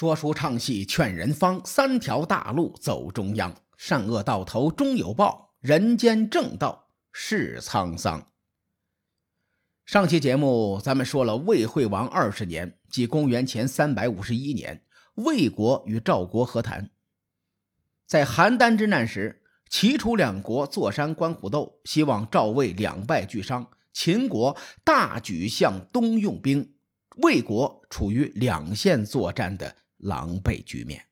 说书唱戏劝人方，三条大路走中央，善恶到头终有报，人间正道是沧桑。上期节目咱们说了魏惠王二十年，即公元前三百五十一年，魏国与赵国和谈。在邯郸之难时，齐楚两国坐山观虎斗，希望赵魏两败俱伤。秦国大举向东用兵，魏国处于两线作战的狼狈局面。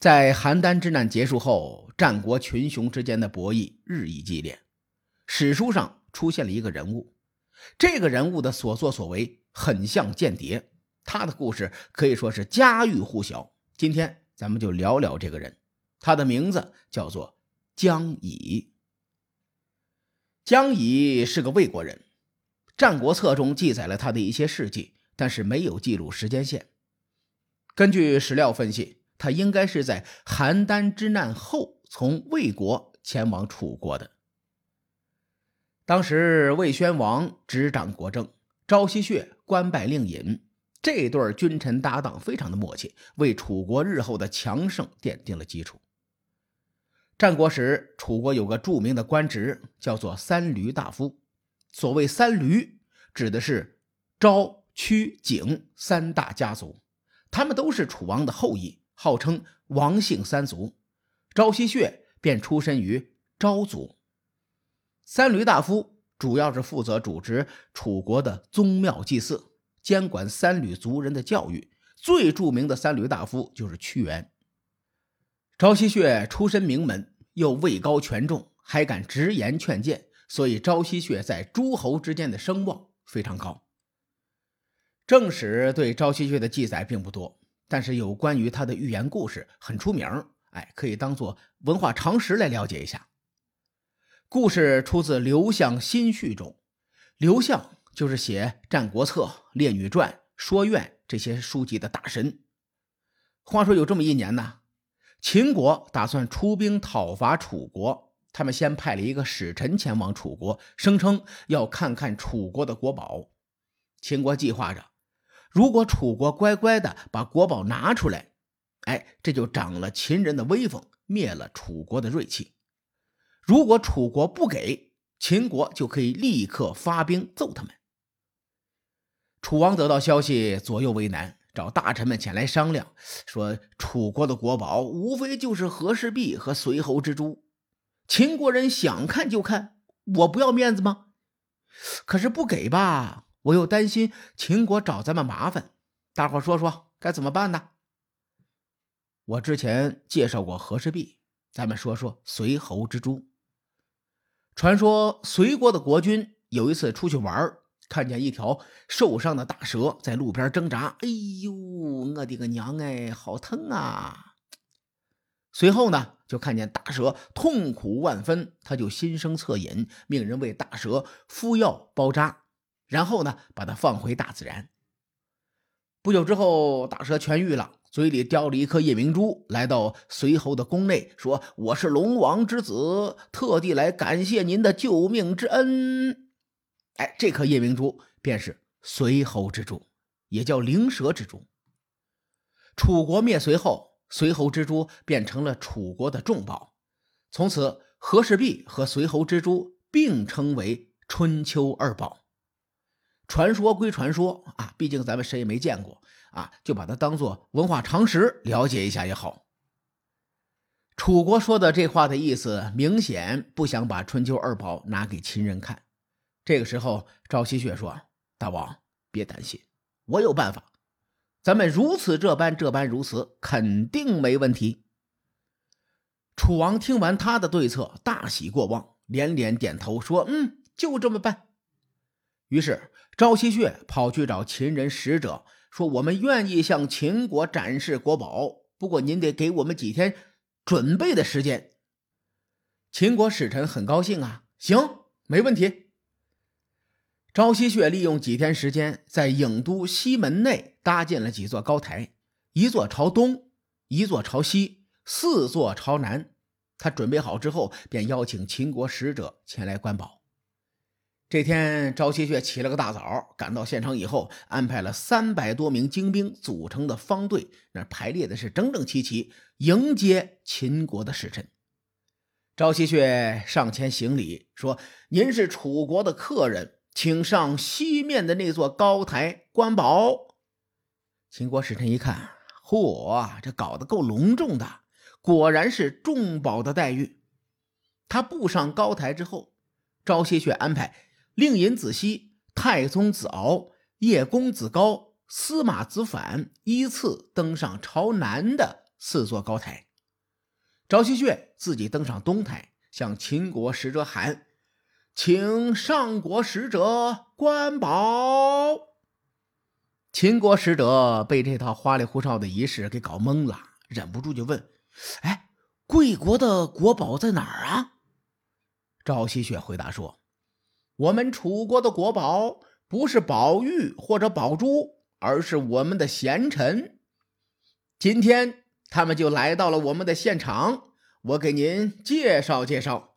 在邯郸之难结束后，战国群雄之间的博弈日益激烈。史书上出现了一个人物，这个人物的所作所为很像间谍，他的故事可以说是家喻户晓。今天咱们就聊聊这个人，他的名字叫做江乙。江乙是个魏国人，《战国策》中记载了他的一些事迹，但是没有记录时间线。根据史料分析，他应该是在邯郸之难后从魏国前往楚国的。当时魏宣王执掌国政，昭奚穴官拜令尹，这对君臣搭档非常的默契，为楚国日后的强盛奠定了基础。战国时，楚国有个著名的官职，叫做三闾大夫。所谓三闾，指的是昭、屈、景三大家族，他们都是楚王的后裔，号称王姓三族。昭奚穴便出身于昭族。三闾大夫主要是负责主持楚国的宗庙祭祀，监管三闾族人的教育。最著名的三闾大夫就是屈原。昭奚穴出身名门。又位高权重，还敢直言劝谏，所以昭奚穴在诸侯之间的声望非常高。正史对昭奚穴的记载并不多，但是有关于他的寓言故事很出名，哎，可以当做文化常识来了解一下。故事出自刘向新序中，刘向就是写《战国策》《列女传》《说苑》这些书籍的大神。话说有这么一年呢。秦国打算出兵讨伐楚国，他们先派了一个使臣前往楚国，声称要看看楚国的国宝。秦国计划着，如果楚国乖乖的把国宝拿出来，哎，这就长了秦人的威风，灭了楚国的锐气；如果楚国不给，秦国就可以立刻发兵揍他们。楚王得到消息，左右为难。找大臣们前来商量，说楚国的国宝无非就是和氏璧和随侯之珠，秦国人想看就看，我不要面子吗？可是不给吧，我又担心秦国找咱们麻烦。大伙说说该怎么办呢？我之前介绍过和氏璧，咱们说说随侯之珠。传说随国的国君有一次出去玩看见一条受伤的大蛇在路边挣扎，哎呦，我的个娘哎，好疼啊！随后呢，就看见大蛇痛苦万分，他就心生恻隐，命人为大蛇敷药包扎，然后呢，把它放回大自然。不久之后，大蛇痊愈了，嘴里叼了一颗夜明珠，来到随侯的宫内，说：“我是龙王之子，特地来感谢您的救命之恩。”哎，这颗夜明珠便是随侯之珠，也叫灵蛇之珠。楚国灭随后，随侯之珠变成了楚国的重宝，从此和氏璧和随侯之珠并称为春秋二宝。传说归传说啊，毕竟咱们谁也没见过啊，就把它当做文化常识了解一下也好。楚国说的这话的意思，明显不想把春秋二宝拿给秦人看。这个时候，赵希雪说：“大王别担心，我有办法。咱们如此这般，这般如此，肯定没问题。”楚王听完他的对策，大喜过望，连连点头说：“嗯，就这么办。”于是朝夕雪跑去找秦人使者，说：“我们愿意向秦国展示国宝，不过您得给我们几天准备的时间。”秦国使臣很高兴啊，行，没问题。昭奚穴利用几天时间，在郢都西门内搭建了几座高台，一座朝东，一座朝西，四座朝南。他准备好之后，便邀请秦国使者前来观宝。这天，赵希雪起了个大早，赶到县城以后，安排了三百多名精兵组成的方队，那排列的是整整齐齐，迎接秦国的使臣。赵希雪上前行礼，说：“您是楚国的客人，请上西面的那座高台观宝。”秦国使臣一看，嚯，这搞得够隆重的，果然是重宝的待遇。他步上高台之后，赵希雪安排。令尹子西、太宗子敖、叶公子高、司马子反依次登上朝南的四座高台。赵希雪自己登上东台，向秦国使者喊：“请上国使者观宝。”秦国使者被这套花里胡哨的仪式给搞懵了，忍不住就问：“哎，贵国的国宝在哪儿啊？”赵希雪回答说。我们楚国的国宝不是宝玉或者宝珠，而是我们的贤臣。今天他们就来到了我们的现场，我给您介绍介绍。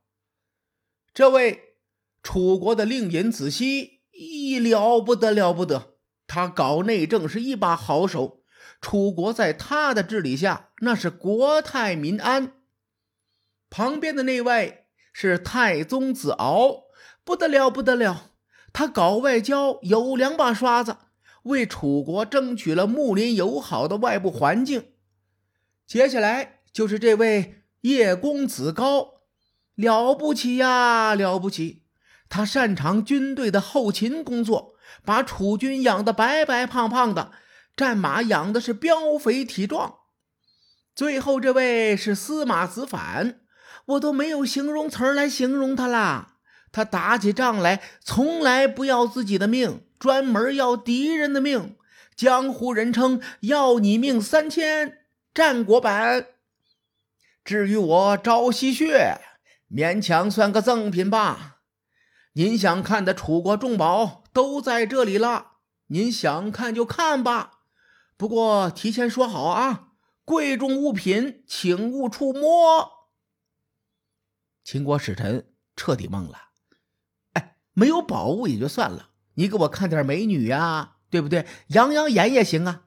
这位楚国的令尹子西，一了不得了不得，他搞内政是一把好手，楚国在他的治理下那是国泰民安。旁边的那位是太宗子敖。不得了，不得了！他搞外交有两把刷子，为楚国争取了睦邻友好的外部环境。接下来就是这位叶公子高，了不起呀，了不起！他擅长军队的后勤工作，把楚军养得白白胖胖的，战马养的是膘肥体壮。最后这位是司马子反，我都没有形容词来形容他啦。他打起仗来，从来不要自己的命，专门要敌人的命。江湖人称“要你命三千”，战国版。至于我朝夕血，勉强算个赠品吧。您想看的楚国重宝都在这里了，您想看就看吧。不过提前说好啊，贵重物品请勿触摸。秦国使臣彻底懵了。没有宝物也就算了，你给我看点美女呀，对不对？养养眼也行啊。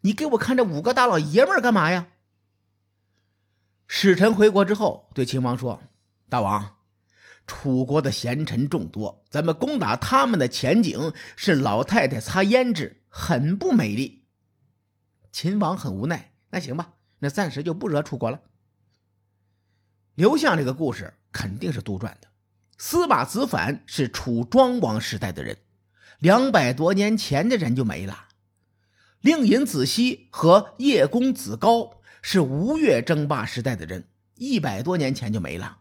你给我看这五个大老爷们干嘛呀？使臣回国之后，对秦王说：“大王，楚国的贤臣众多，咱们攻打他们的前景是老太太擦胭脂，很不美丽。”秦王很无奈，那行吧，那暂时就不惹楚国了。刘向这个故事肯定是杜撰的。司马子反是楚庄王时代的人，两百多年前的人就没了。令尹子西和叶公子高是吴越争霸时代的人，一百多年前就没了。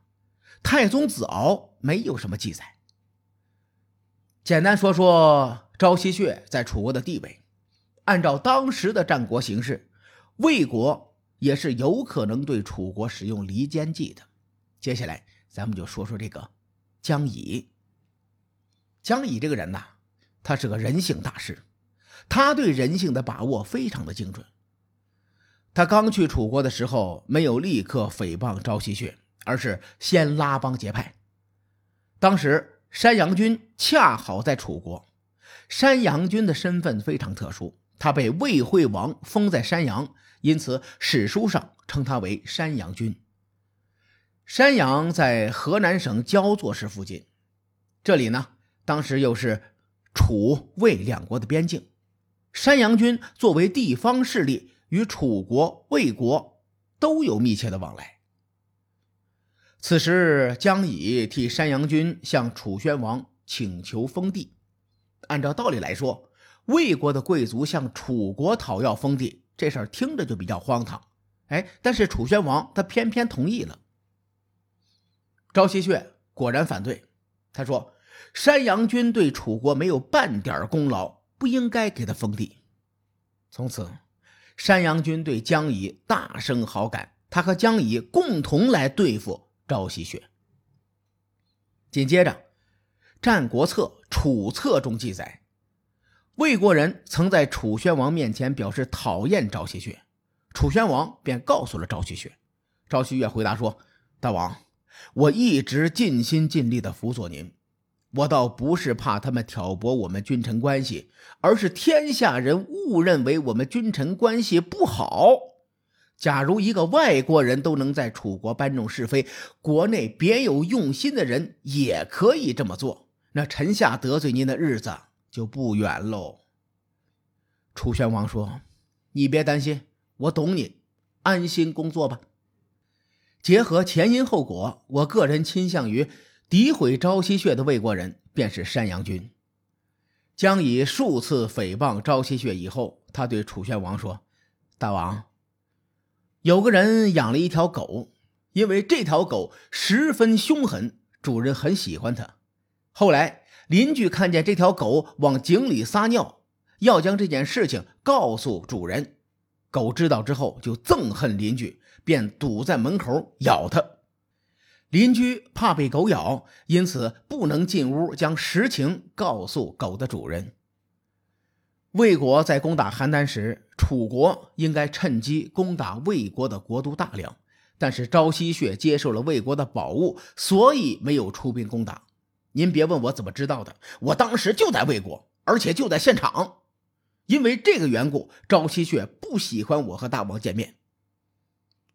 太宗子敖没有什么记载。简单说说昭西穴在楚国的地位，按照当时的战国形势，魏国也是有可能对楚国使用离间计的。接下来咱们就说说这个。江乙，江乙这个人呐，他是个人性大师，他对人性的把握非常的精准。他刚去楚国的时候，没有立刻诽谤赵希穴，而是先拉帮结派。当时山阳君恰好在楚国，山阳君的身份非常特殊，他被魏惠王封在山阳，因此史书上称他为山阳君。山阳在河南省焦作市附近，这里呢，当时又是楚魏两国的边境。山阳军作为地方势力，与楚国、魏国都有密切的往来。此时，江乙替山阳军向楚宣王请求封地。按照道理来说，魏国的贵族向楚国讨要封地，这事儿听着就比较荒唐。哎，但是楚宣王他偏偏同意了。赵希穴果然反对，他说：“山阳君对楚国没有半点功劳，不应该给他封地。”从此，山阳君对江乙大生好感，他和江乙共同来对付赵希穴。紧接着，《战国策·楚策》中记载，魏国人曾在楚宣王面前表示讨厌赵希穴，楚宣王便告诉了赵希穴。赵希穴回答说：“大王。”我一直尽心尽力的辅佐您，我倒不是怕他们挑拨我们君臣关系，而是天下人误认为我们君臣关系不好。假如一个外国人都能在楚国搬弄是非，国内别有用心的人也可以这么做，那臣下得罪您的日子就不远喽。楚宣王说：“你别担心，我懂你，安心工作吧。”结合前因后果，我个人倾向于。诋毁朝夕穴的魏国人便是山阳君。将以数次诽谤朝夕穴以后，他对楚宣王说：“大王，有个人养了一条狗，因为这条狗十分凶狠，主人很喜欢它。后来邻居看见这条狗往井里撒尿，要将这件事情告诉主人。狗知道之后就憎恨邻居，便堵在门口咬他。”邻居怕被狗咬，因此不能进屋将实情告诉狗的主人。魏国在攻打邯郸时，楚国应该趁机攻打魏国的国都大梁，但是朝夕穴接受了魏国的宝物，所以没有出兵攻打。您别问我怎么知道的，我当时就在魏国，而且就在现场。因为这个缘故，朝夕穴不喜欢我和大王见面。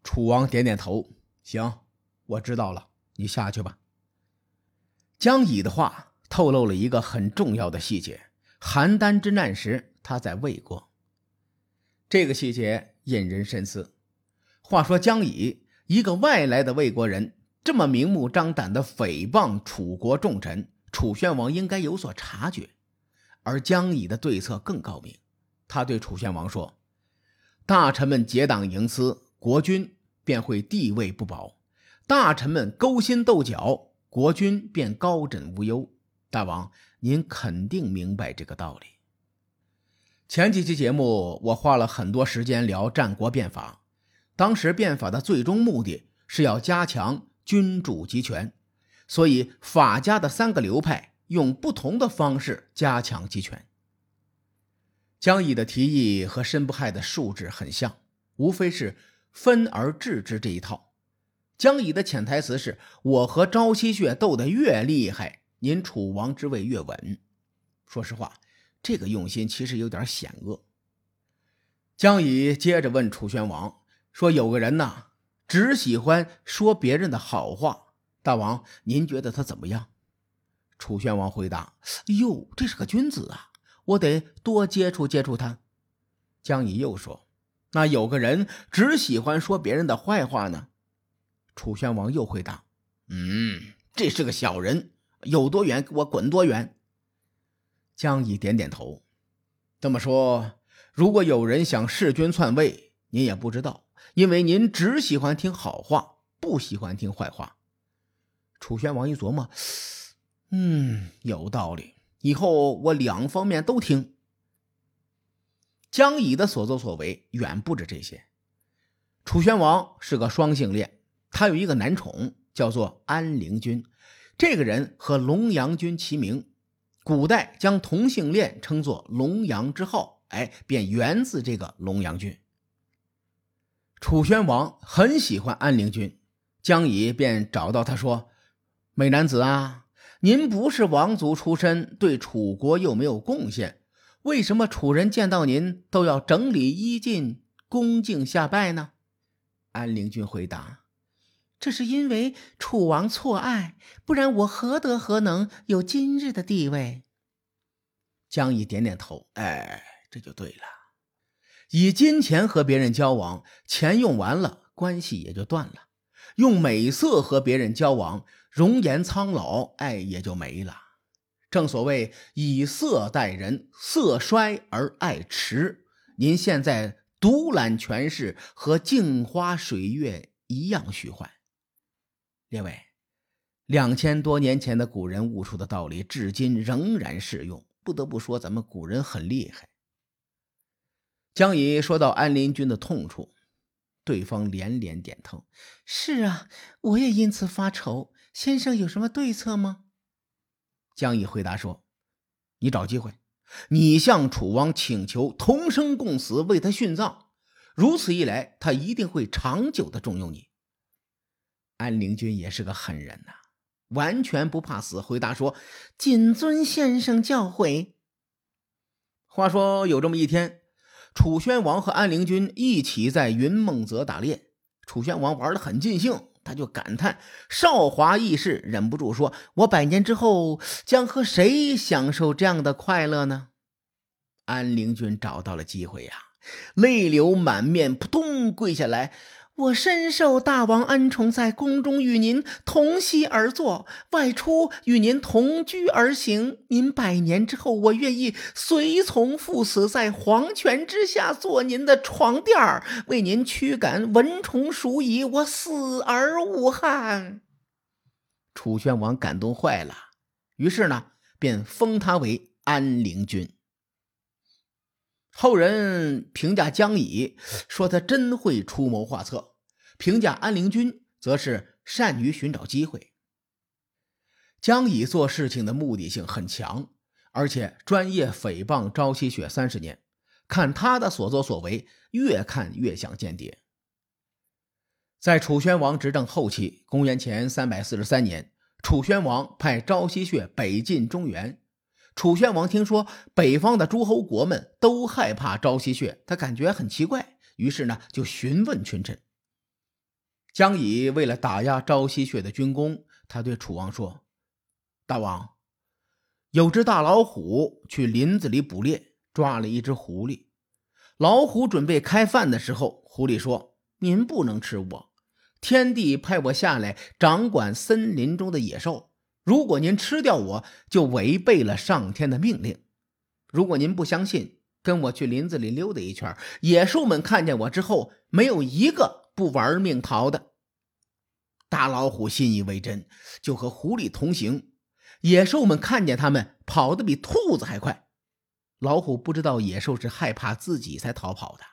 楚王点点头，行。我知道了，你下去吧。江乙的话透露了一个很重要的细节：邯郸之难时，他在魏国。这个细节引人深思。话说江乙，一个外来的魏国人，这么明目张胆的诽谤楚国重臣，楚宣王应该有所察觉。而江乙的对策更高明，他对楚宣王说：“大臣们结党营私，国君便会地位不保。”大臣们勾心斗角，国君便高枕无忧。大王，您肯定明白这个道理。前几期节目，我花了很多时间聊战国变法。当时变法的最终目的是要加强君主集权，所以法家的三个流派用不同的方式加强集权。江乙的提议和申不害的术制很像，无非是分而治之这一套。江乙的潜台词是：“我和朝夕穴斗得越厉害，您楚王之位越稳。”说实话，这个用心其实有点险恶。江乙接着问楚宣王说：“有个人呐，只喜欢说别人的好话，大王您觉得他怎么样？”楚宣王回答：“哟，这是个君子啊，我得多接触接触他。”江乙又说：“那有个人只喜欢说别人的坏话呢？”楚宣王又回答：“嗯，这是个小人，有多远给我滚多远。”江乙点点头。这么说，如果有人想弑君篡位，您也不知道，因为您只喜欢听好话，不喜欢听坏话。楚宣王一琢磨：“嗯，有道理，以后我两方面都听。”江乙的所作所为远不止这些。楚宣王是个双性恋。他有一个男宠，叫做安陵君。这个人和龙阳君齐名，古代将同性恋称作龙阳之好，哎，便源自这个龙阳君。楚宣王很喜欢安陵君，江乙便找到他说：“美男子啊，您不是王族出身，对楚国又没有贡献，为什么楚人见到您都要整理衣襟，恭敬下拜呢？”安陵君回答。这是因为楚王错爱，不然我何德何能有今日的地位？江乙点点头，哎，这就对了。以金钱和别人交往，钱用完了，关系也就断了；用美色和别人交往，容颜苍老，爱也就没了。正所谓以色待人，色衰而爱弛。您现在独揽权势，和镜花水月一样虚幻。列位，两千多年前的古人悟出的道理，至今仍然适用。不得不说，咱们古人很厉害。江乙说到安陵君的痛处，对方连连点头：“是啊，我也因此发愁。先生有什么对策吗？”江乙回答说：“你找机会，你向楚王请求同生共死，为他殉葬。如此一来，他一定会长久的重用你。”安陵君也是个狠人呐，完全不怕死，回答说：“谨遵先生教诲。”话说有这么一天，楚宣王和安陵君一起在云梦泽打猎。楚宣王玩的很尽兴，他就感叹少华易逝，忍不住说：“我百年之后将和谁享受这样的快乐呢？”安陵君找到了机会呀，泪流满面，扑通跪下来。我深受大王恩宠，在宫中与您同席而坐，外出与您同居而行。您百年之后，我愿意随从赴死，在黄泉之下做您的床垫儿，为您驱赶蚊虫鼠蚁，我死而无憾。楚宣王感动坏了，于是呢，便封他为安陵君。后人评价江乙说他真会出谋划策，评价安陵君则是善于寻找机会。江乙做事情的目的性很强，而且专业诽谤朝夕雪三十年，看他的所作所为，越看越像间谍。在楚宣王执政后期，公元前三百四十三年，楚宣王派朝夕雪北进中原。楚宣王听说北方的诸侯国们都害怕朝夕穴，他感觉很奇怪，于是呢就询问群臣。姜乙为了打压朝夕穴的军功，他对楚王说：“大王，有只大老虎去林子里捕猎，抓了一只狐狸。老虎准备开饭的时候，狐狸说：‘您不能吃我，天帝派我下来掌管森林中的野兽。’”如果您吃掉我，就违背了上天的命令。如果您不相信，跟我去林子里溜达一圈，野兽们看见我之后，没有一个不玩命逃的。大老虎信以为真，就和狐狸同行。野兽们看见他们跑得比兔子还快。老虎不知道野兽是害怕自己才逃跑的。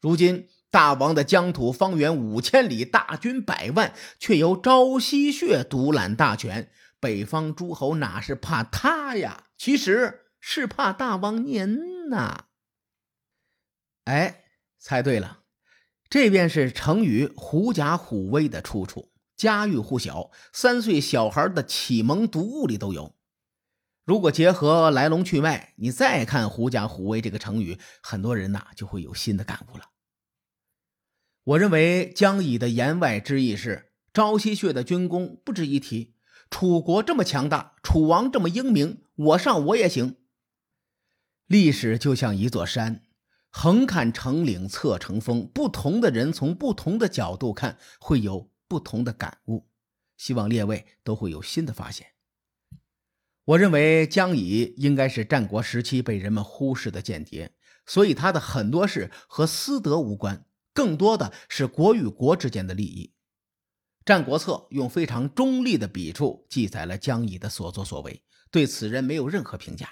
如今大王的疆土方圆五千里，大军百万，却由朝夕穴独揽大权。北方诸侯哪是怕他呀？其实是怕大王您呐！哎，猜对了，这便是成语“狐假虎威”的出处，家喻户晓，三岁小孩的启蒙读物里都有。如果结合来龙去脉，你再看“狐假虎威”这个成语，很多人呐就会有新的感悟了。我认为江乙的言外之意是，朝夕穴的军功不值一提。楚国这么强大，楚王这么英明，我上我也行。历史就像一座山，横看成岭侧成峰，不同的人从不同的角度看，会有不同的感悟。希望列位都会有新的发现。我认为姜乙应该是战国时期被人们忽视的间谍，所以他的很多事和私德无关，更多的是国与国之间的利益。《战国策》用非常中立的笔触记载了姜乙的所作所为，对此人没有任何评价。《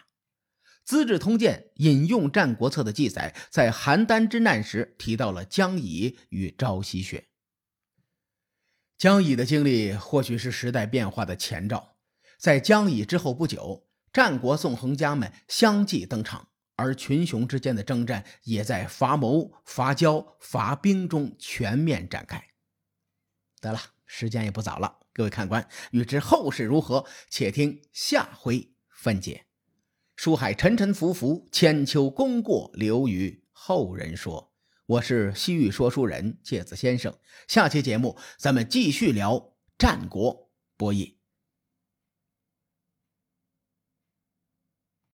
资治通鉴》引用《战国策》的记载，在邯郸之难时提到了姜乙与朝夕穴。姜乙的经历或许是时代变化的前兆。在姜乙之后不久，战国纵横家们相继登场，而群雄之间的征战也在伐谋、伐交、伐兵中全面展开。得了。时间也不早了，各位看官，欲知后事如何，且听下回分解。书海沉沉浮浮，千秋功过留于后人说。我是西域说书人介子先生，下期节目咱们继续聊战国博弈。